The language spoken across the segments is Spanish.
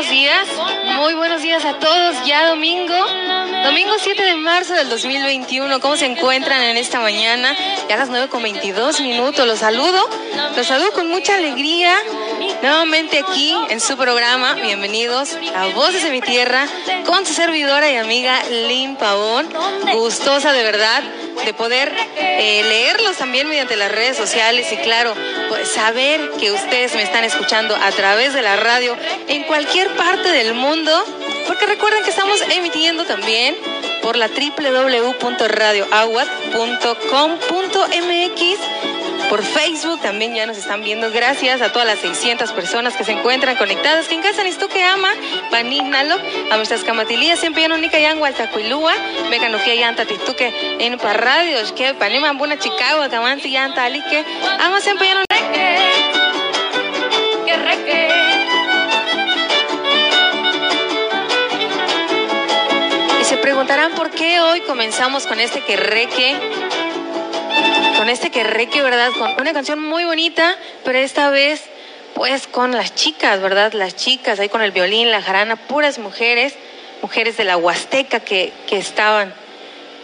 buenos días. Muy buenos días a todos. Ya domingo, domingo 7 de marzo del 2021. ¿Cómo se encuentran en esta mañana? Ya a las 9 con 22 minutos. Los saludo. Los saludo con mucha alegría. Nuevamente aquí en su programa. Bienvenidos a Voces de mi Tierra con su servidora y amiga Lynn Pavón. Gustosa de verdad de poder eh, leerlos también mediante las redes sociales y claro, pues saber que ustedes me están escuchando a través de la radio en cualquier parte del mundo, porque recuerden que estamos emitiendo también por la www.radioaguas.com.mx por Facebook también ya nos están viendo. Gracias a todas las 600 personas que se encuentran conectadas. Que en casa ni tú que ama, panígnalo, a nuestras camatilías, siempre ya única ya en Hualtacuilúa, mecanogía ya anta tituque en parradios, que panima buna Chicago, camanti ya anta alique, ama siempre ya no que reque. Y se preguntarán por qué hoy comenzamos con este que reque con este que reque, ¿verdad? Con una canción muy bonita, pero esta vez pues con las chicas, ¿verdad? Las chicas ahí con el violín, la jarana, puras mujeres, mujeres de la Huasteca que, que estaban,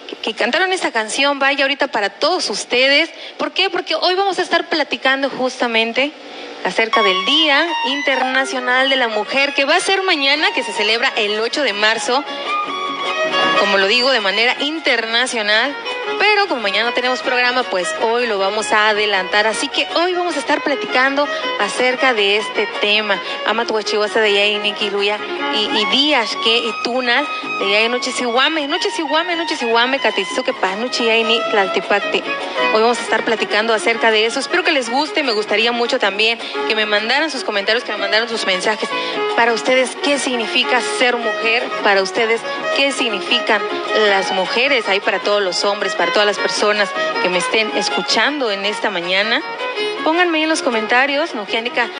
que, que, cantaron esta canción, vaya ahorita para todos ustedes. ¿Por qué? Porque hoy vamos a estar platicando justamente acerca del Día Internacional de la Mujer, que va a ser mañana, que se celebra el 8 de marzo, como lo digo, de manera internacional. Pero como mañana tenemos programa, pues hoy lo vamos a adelantar. Así que hoy vamos a estar platicando acerca de este tema. Ama tu de Yaini, Kiluya y, y días que y tunas de Yaini, noche sihuame, noche sihuame, noche sihuame, que panuchi Yaini, tlaltipacti. Hoy vamos a estar platicando acerca de eso. Espero que les guste. Me gustaría mucho también que me mandaran sus comentarios, que me mandaran sus mensajes. Para ustedes, ¿qué significa ser mujer? Para ustedes, ¿qué significan las mujeres? Ahí para todos los hombres, para todas las personas que me estén escuchando en esta mañana. Pónganme en los comentarios, Nogiánica